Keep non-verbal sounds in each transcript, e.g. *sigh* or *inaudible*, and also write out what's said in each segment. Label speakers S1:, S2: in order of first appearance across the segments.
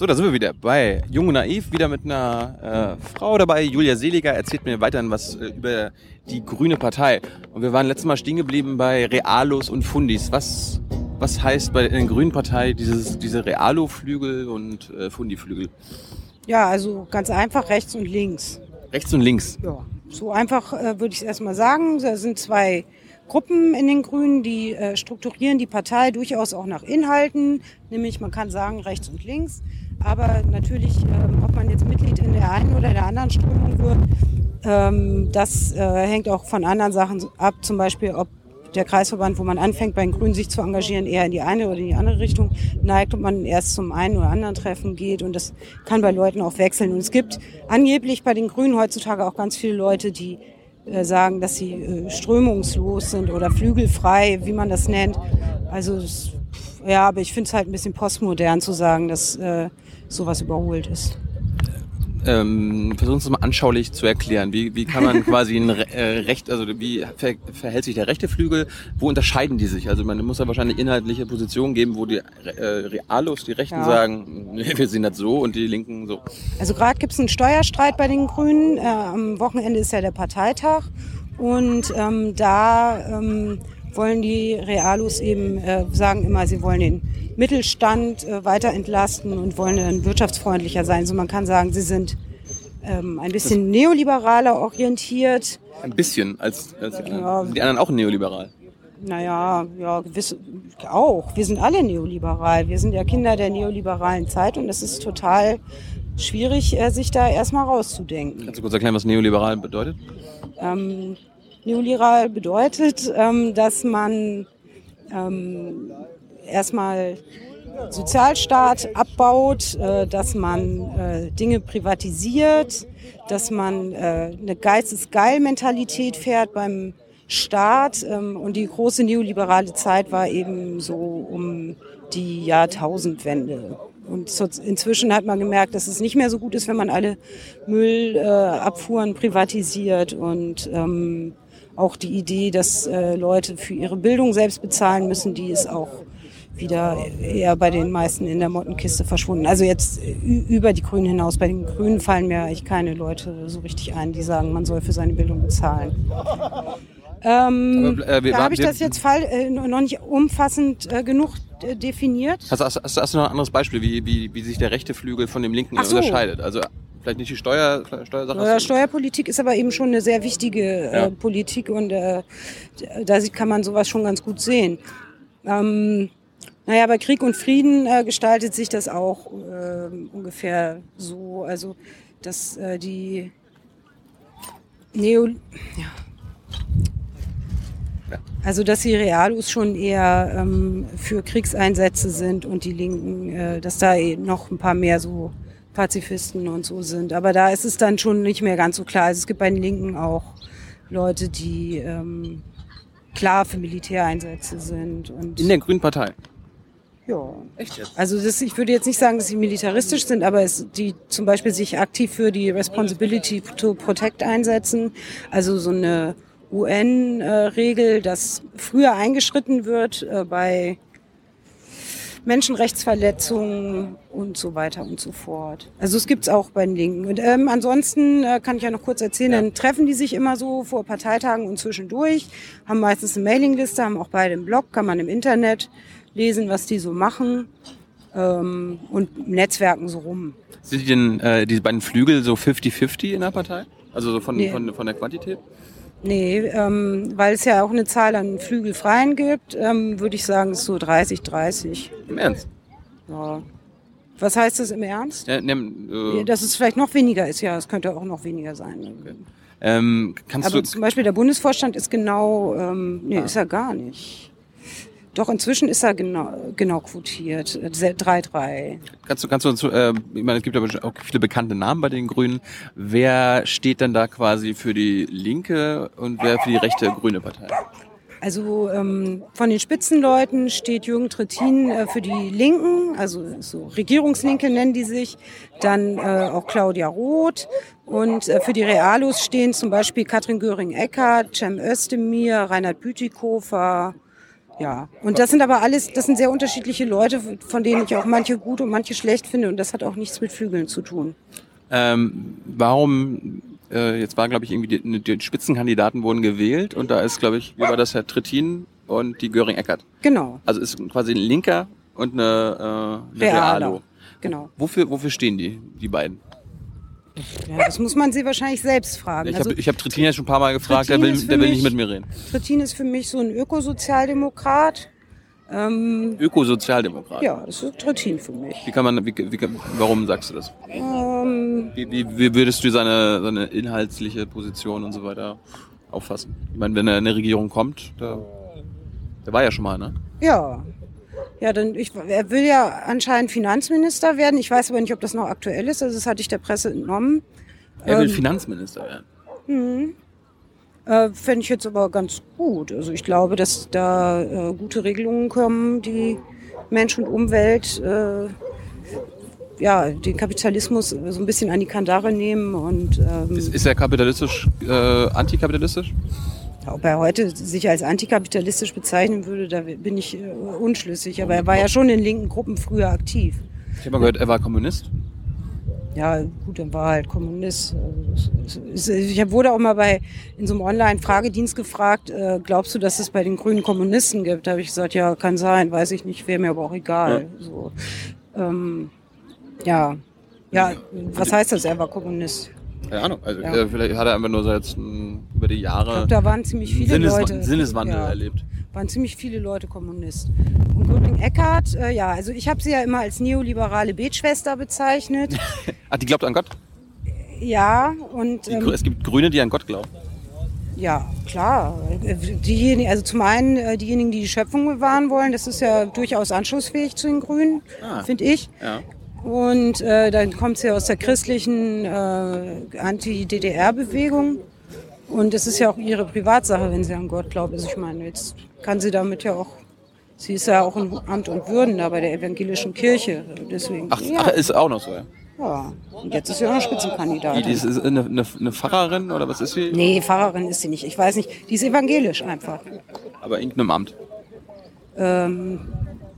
S1: So, da sind wir wieder bei Jung und Naiv, wieder mit einer äh, Frau dabei. Julia Seliger erzählt mir weiterhin was äh, über die Grüne Partei. Und wir waren letztes Mal stehen geblieben bei Realos und Fundis. Was, was heißt bei der Grünen Partei dieses, diese Realo-Flügel und äh, Fundi-Flügel?
S2: Ja, also ganz einfach rechts und links.
S1: Rechts und links?
S2: Ja, so einfach äh, würde ich es erstmal sagen. Da sind zwei Gruppen in den Grünen, die äh, strukturieren die Partei durchaus auch nach Inhalten, nämlich man kann sagen rechts und links. Aber natürlich, ähm, ob man jetzt Mitglied in der einen oder der anderen Strömung wird, ähm, das äh, hängt auch von anderen Sachen ab. Zum Beispiel, ob der Kreisverband, wo man anfängt, bei den Grünen sich zu engagieren, eher in die eine oder in die andere Richtung neigt und man erst zum einen oder anderen Treffen geht. Und das kann bei Leuten auch wechseln. Und es gibt angeblich bei den Grünen heutzutage auch ganz viele Leute, die äh, sagen, dass sie äh, strömungslos sind oder flügelfrei, wie man das nennt. Also ja, aber ich finde es halt ein bisschen postmodern zu sagen, dass äh, sowas überholt ist.
S1: Ähm, versuchen Sie es mal anschaulich zu erklären. Wie, wie kann man *laughs* quasi ein äh, Recht, also wie ver verhält sich der rechte Flügel? Wo unterscheiden die sich? Also man muss ja wahrscheinlich inhaltliche Positionen geben, wo die äh, Realos, die Rechten ja. sagen, wir sehen das so und die Linken so.
S2: Also gerade gibt es einen Steuerstreit bei den Grünen. Äh, am Wochenende ist ja der Parteitag und ähm, da ähm, wollen die Realos eben äh, sagen immer, sie wollen den Mittelstand äh, weiter entlasten und wollen dann wirtschaftsfreundlicher sein. So man kann sagen, sie sind ähm, ein bisschen neoliberaler orientiert.
S1: Ein bisschen, als, als ja. die anderen auch neoliberal.
S2: Naja, ja, gewiss, auch. Wir sind alle neoliberal. Wir sind ja Kinder der neoliberalen Zeit und es ist total schwierig, äh, sich da erstmal rauszudenken.
S1: Kannst du kurz erklären, was neoliberal bedeutet?
S2: Ähm, neoliberal bedeutet, ähm, dass man ähm, erstmal Sozialstaat abbaut, äh, dass man äh, Dinge privatisiert, dass man äh, eine Geistesgeil-Mentalität fährt beim Staat. Ähm, und die große neoliberale Zeit war eben so um die Jahrtausendwende. Und inzwischen hat man gemerkt, dass es nicht mehr so gut ist, wenn man alle Müllabfuhren privatisiert und ähm, auch die Idee, dass äh, Leute für ihre Bildung selbst bezahlen müssen, die ist auch wieder eher bei den meisten in der Mottenkiste verschwunden. Also jetzt über die Grünen hinaus. Bei den Grünen fallen mir eigentlich keine Leute so richtig ein, die sagen, man soll für seine Bildung bezahlen. Ähm, Aber, äh, da habe ich das jetzt fall, äh, noch nicht umfassend äh, genug äh, definiert.
S1: Hast, hast, hast, hast, du noch ein anderes Beispiel, wie, wie, wie sich der rechte Flügel von dem linken so. unterscheidet? Also vielleicht nicht die Steuer, Steuersache.
S2: Ja, Steuerpolitik ist aber eben schon eine sehr wichtige äh, ja. Politik und äh, da kann man sowas schon ganz gut sehen. Ähm, naja, bei Krieg und Frieden äh, gestaltet sich das auch äh, ungefähr so. Also, dass äh, die Neo... Ja. Also, dass die Realos schon eher ähm, für Kriegseinsätze sind und die Linken, äh, dass da eh noch ein paar mehr so Pazifisten und so sind. Aber da ist es dann schon nicht mehr ganz so klar. Also es gibt bei den Linken auch Leute, die ähm, klar für Militäreinsätze sind. Und
S1: In der Grünen Partei?
S2: Ja. Echt jetzt? Also das, ich würde jetzt nicht sagen, dass sie militaristisch sind, aber es, die zum Beispiel sich aktiv für die Responsibility to Protect einsetzen. Also so eine UN-Regel, dass früher eingeschritten wird äh, bei Menschenrechtsverletzungen und so weiter und so fort. Also es gibt's auch bei den Linken. Und ähm, ansonsten äh, kann ich ja noch kurz erzählen, ja. dann treffen die sich immer so vor Parteitagen und zwischendurch, haben meistens eine Mailingliste, haben auch beide einen Blog, kann man im Internet lesen, was die so machen ähm, und Netzwerken so rum.
S1: Sind die denn äh, diese beiden Flügel so 50-50 in der Partei? Also so von, nee. von, von der Quantität?
S2: Nee, ähm, weil es ja auch eine Zahl an Flügelfreien gibt, ähm, würde ich sagen, es ist so 30, 30.
S1: Im Ernst?
S2: Ja. Was heißt das im Ernst?
S1: Ja, ne,
S2: äh Dass es vielleicht noch weniger ist, ja, es könnte auch noch weniger sein.
S1: Okay. Ähm, kannst
S2: Aber
S1: du
S2: zum Beispiel der Bundesvorstand ist genau, ähm, nee, ah. ist er gar nicht. Doch, inzwischen ist er genau, genau quotiert. 3-3.
S1: Kannst du, kannst du uns, äh, ich meine, es gibt aber auch viele bekannte Namen bei den Grünen. Wer steht denn da quasi für die linke und wer für die rechte grüne Partei?
S2: Also ähm, von den Spitzenleuten steht Jürgen Trittin äh, für die Linken, also so Regierungslinke nennen die sich, dann äh, auch Claudia Roth und äh, für die Realos stehen zum Beispiel Katrin Göring-Eckardt, Cem Özdemir, Reinhard Bütikofer, Ja, und das sind aber alles, das sind sehr unterschiedliche Leute, von denen ich auch manche gut und manche schlecht finde und das hat auch nichts mit Flügeln zu tun.
S1: Ähm, warum, äh, jetzt war glaube ich irgendwie, die, die Spitzenkandidaten wurden gewählt und da ist glaube ich, wie war das, Herr Trittin und die Göring-Eckert.
S2: Genau.
S1: Also ist quasi ein Linker und eine, äh, eine
S2: Realer.
S1: Realo.
S2: Genau.
S1: Wofür, wofür stehen die, die beiden?
S2: Ja, das muss man sie wahrscheinlich selbst fragen.
S1: Ich
S2: Also
S1: habe ich hab Trittin ja schon ein paar Mal gefragt, der
S2: Trittin
S1: will, der will
S2: mich-
S1: nicht mit mir reden.
S2: Trittin ist für mich so ein Ökosozialdemokrat. Ähm,
S1: Ökosozialdemokrat.
S2: ja, das ist Trittin für mich.
S1: Wie kann man, wie, wie, warum sagst du das?
S2: Ähm,
S1: Wie, wie, wie würdest du seine, seine inhaltliche Position und so weiter auffassen? Ich meine, wenn er in eine Regierung kommt, da, der war ja schon mal, ne?
S2: ja. Ja, dann ich, er will ja anscheinend Finanzminister werden. Ich weiß aber nicht, ob das noch aktuell ist. Also das hatte ich der Presse entnommen.
S1: Er will
S2: Ähm,
S1: Finanzminister werden.
S2: Mhm. Äh, Fände ich jetzt aber ganz gut. Also ich glaube, dass da äh, gute Regelungen kommen, die Mensch und Umwelt, äh, ja, den Kapitalismus so ein bisschen an die Kandare nehmen und ähm,
S1: Ist, ist er kapitalistisch, äh, antikapitalistisch?
S2: Ob er heute sich als antikapitalistisch bezeichnen würde, da bin ich äh, unschlüssig. Aber er war ja schon in linken Gruppen früher aktiv.
S1: Ich habe mal gehört, er war Kommunist.
S2: Ja, gut, dann war er halt Kommunist. Also, Ich wurde auch mal bei in so einem Online-Fragedienst gefragt, äh, glaubst du, dass es bei den Grünen Kommunisten gibt? Da habe ich gesagt, ja, kann sein, weiß ich nicht, wäre mir aber auch egal. So, ähm, ja, ja, was heißt das? Er war Kommunist.
S1: Keine Ahnung. Also,
S2: Ja.
S1: äh, vielleicht hat er einfach nur so jetzt m, über die
S2: Ich
S1: Jahre
S2: glaube, da waren ziemlich viele
S1: Sinnes
S2: Leute.
S1: Sinneswandel
S2: ja,
S1: erlebt.
S2: waren ziemlich viele Leute Kommunist. Und Göring Eckhardt, äh, ja, also ich habe sie ja immer als neoliberale Betschwester bezeichnet.
S1: Ach, *laughs* die glaubt an Gott?
S2: ja, und
S1: Die,
S2: ähm,
S1: es gibt Grüne, die an Gott glauben.
S2: Ja, klar. Diejenigen, also zum einen äh, diejenigen, die die Schöpfung bewahren wollen, das ist ja durchaus anschlussfähig zu den Grünen,
S1: Ah.
S2: finde ich.
S1: Ja.
S2: Und äh, dann kommt sie aus der christlichen äh, Anti-DDR-Bewegung. Und es ist ja auch ihre Privatsache, wenn sie an Gott glaubt. Also ich meine, jetzt kann sie damit ja auch, sie ist ja auch in Amt und Würden da bei der evangelischen Kirche. Deswegen,
S1: Ach,
S2: ja,
S1: ach, ist auch noch so, ja.
S2: ja. Und jetzt ist sie auch noch Spitzenkandidatin.
S1: die ist, ist eine, eine, eine Pfarrerin oder was ist sie?
S2: Nee, Pfarrerin ist sie nicht. Ich weiß nicht. Die ist evangelisch einfach.
S1: Aber in irgendeinem Amt.
S2: ähm,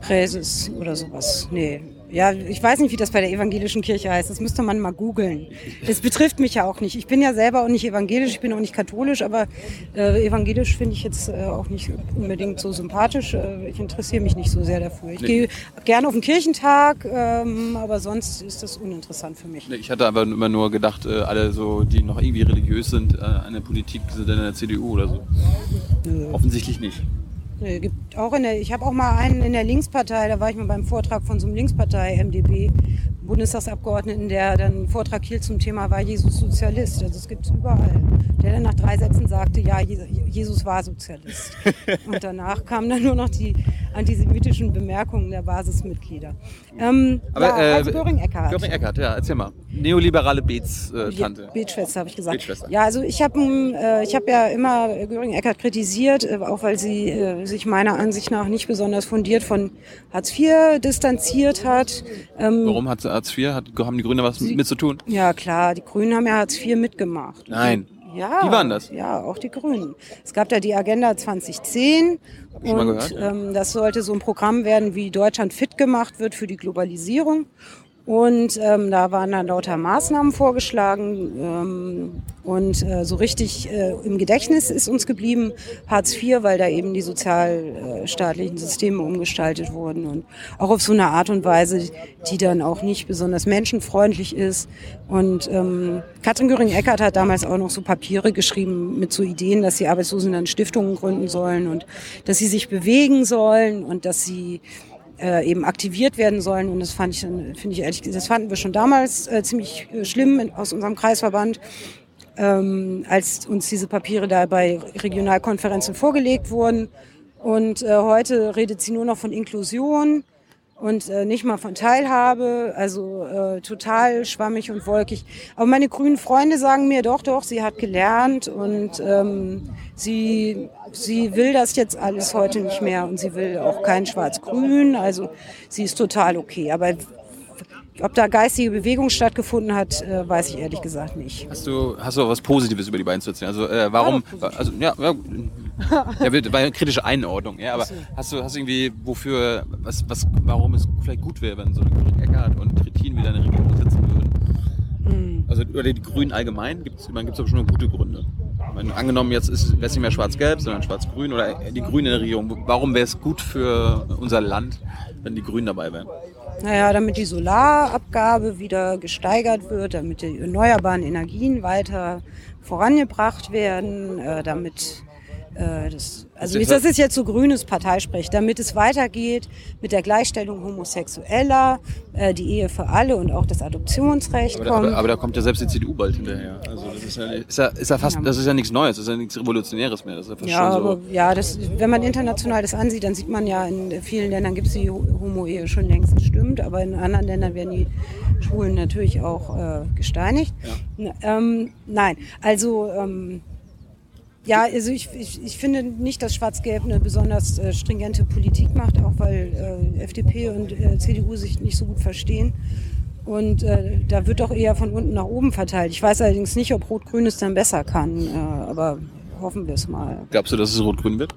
S2: Präses oder sowas. Nee. Ja, ich weiß nicht, wie das bei der evangelischen Kirche heißt. Das müsste man mal googeln. Das betrifft mich ja auch nicht. Ich bin ja selber auch nicht evangelisch, ich bin auch nicht katholisch, aber äh, evangelisch finde ich jetzt äh, auch nicht unbedingt so sympathisch. Äh, ich interessiere mich nicht so sehr dafür. Ich
S1: Nee.
S2: gehe gerne auf den Kirchentag, ähm, aber sonst ist das uninteressant für mich.
S1: Nee, Ich hatte aber immer nur gedacht, äh, alle so, die noch irgendwie religiös sind, äh, an der Politik sind in der CDU oder so. Offensichtlich nicht.
S2: Nee, gibt auch in der, ich habe auch mal einen in der Linkspartei, da war ich mal beim Vortrag von so einem Linkspartei MDB Bundestagsabgeordneten, der dann einen Vortrag hielt zum Thema war Jesus Sozialist. Also es gibt es überall. Der dann nach drei Sätzen sagte, ja, Je- Jesus war Sozialist. *laughs* Und danach kamen dann nur noch die antisemitischen Bemerkungen der Basismitglieder. Ähm,
S1: Aber,
S2: ja,
S1: äh,
S2: also Göring-Eckardt.
S1: Göring Eckert, ja, erzähl mal. Neoliberale Beets-Tante.
S2: Ja, Betschwester habe ich gesagt.
S1: Betschwester.
S2: Ja, also ich habe äh, ich hab ja immer Göring Eckert kritisiert, äh, auch weil sie äh, sich meiner Ansicht nach nicht besonders fundiert von Hartz IV distanziert hat. Ähm,
S1: Warum hat Hartz IV, hat, haben die Grüne was mit, mit zu tun?
S2: ja klar, die Grünen haben ja Hartz IV mitgemacht.
S1: Nein.
S2: Ja,
S1: Die waren das?
S2: Ja, auch die Grünen. Es gab da die Agenda 2010 Und ähm, das sollte so ein Programm werden, wie Deutschland fit gemacht wird für die Globalisierung. Und ähm, da waren dann lauter Maßnahmen vorgeschlagen. Ähm, und äh, so richtig äh, im Gedächtnis ist uns geblieben Hartz IV, weil da eben die sozialstaatlichen Systeme umgestaltet wurden. Und auch auf so eine Art und Weise, die dann auch nicht besonders menschenfreundlich ist. Und ähm, Katrin Göring-Eckardt hat damals auch noch so Papiere geschrieben mit so Ideen, dass die Arbeitslosen dann Stiftungen gründen sollen und dass sie sich bewegen sollen und dass sie äh, eben aktiviert werden sollen. Und das fand ich, finde ich ehrlich, das fanden wir schon damals äh, ziemlich äh, schlimm aus unserem Kreisverband, ähm, als uns diese Papiere da bei Regionalkonferenzen vorgelegt wurden. Und äh, heute redet sie nur noch von Inklusion und äh, nicht mal von Teilhabe, also äh, total schwammig und wolkig. Aber meine grünen Freunde sagen mir doch, doch, sie hat gelernt und ähm, sie, sie will das jetzt alles heute nicht mehr und sie will auch kein Schwarz-Grün, also sie ist total okay. Aber ob da geistige Bewegung stattgefunden hat, äh, weiß ich ehrlich gesagt nicht.
S1: Hast du, hast du was Positives über die beiden zu erzählen? Also, äh, warum,
S2: Ja,
S1: also, ja, ja, *laughs* ja, war eine kritische Einordnung, ja, aber hast du, hast du irgendwie, wofür, was, was, warum es vielleicht gut wäre, wenn so eine Göring Eckhardt und Trittin wieder in der Regierung sitzen würden? Mhm. Also, oder die Grünen allgemein, gibt es gibt's aber schon gute Gründe. Meine, angenommen, jetzt ist es nicht mehr schwarz-gelb, sondern schwarz-grün oder die Grünen in der Regierung. Warum wäre es gut für unser Land, wenn die Grünen dabei wären?
S2: Naja, damit die Solarabgabe wieder gesteigert wird, damit die erneuerbaren Energien weiter vorangebracht werden, äh, damit das, also das ist jetzt so grünes Parteisprech, damit es weitergeht mit der Gleichstellung Homosexueller, äh, die Ehe für alle und auch das Adoptionsrecht.
S1: Aber, da, aber, aber da kommt ja selbst die CDU bald hinterher. Also das ist ja, ist ja, ist ja fast, ja. das ist ja nichts Neues, das ist ja nichts Revolutionäres mehr. Das ist ja, fast
S2: ja,
S1: schon so.
S2: aber ja, das, wenn man international das ansieht, dann sieht man ja, in vielen Ländern gibt es die Homo-Ehe schon längst, das stimmt, aber in anderen Ländern werden die Schwulen natürlich auch äh, gesteinigt. Ja. Ähm, nein, also ähm, ja, also ich, ich, ich finde nicht, dass Schwarz-Gelb eine besonders äh, stringente Politik macht, auch weil äh, FDP und äh, CDU sich nicht so gut verstehen. Und äh, da wird doch eher von unten nach oben verteilt. Ich weiß allerdings nicht, ob Rot-Grün es dann besser kann, äh, aber hoffen wir es mal.
S1: Glaubst du, dass es Rot-Grün wird?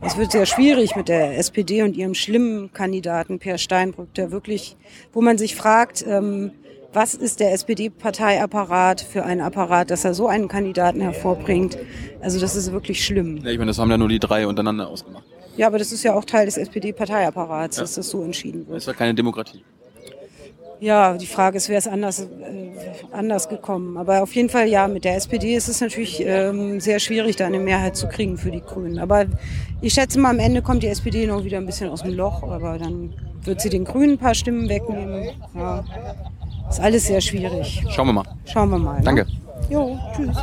S2: Es wird sehr schwierig mit der SPD und ihrem schlimmen Kandidaten Per Steinbrück, der wirklich, wo man sich fragt, ähm, was ist der SPD-Parteiapparat für ein Apparat, dass er so einen Kandidaten hervorbringt. Also das ist wirklich schlimm.
S1: Ja, ich meine, das haben ja nur die drei untereinander ausgemacht.
S2: Ja, aber das ist ja auch Teil des SPD-Parteiapparats, ja. dass das so entschieden wird.
S1: Das ist ja keine Demokratie.
S2: Ja, die Frage ist, wäre es anders, äh, anders gekommen. Aber auf jeden Fall, ja, mit der SPD ist es natürlich ähm, sehr schwierig, da eine Mehrheit zu kriegen für die Grünen. Aber ich schätze mal, am Ende kommt die SPD noch wieder ein bisschen aus dem Loch, aber dann wird sie den Grünen ein paar Stimmen wegnehmen. Ja. Ist alles sehr schwierig.
S1: Schauen wir mal.
S2: Schauen wir mal.
S1: Danke.
S2: Ne? Jo, tschüss.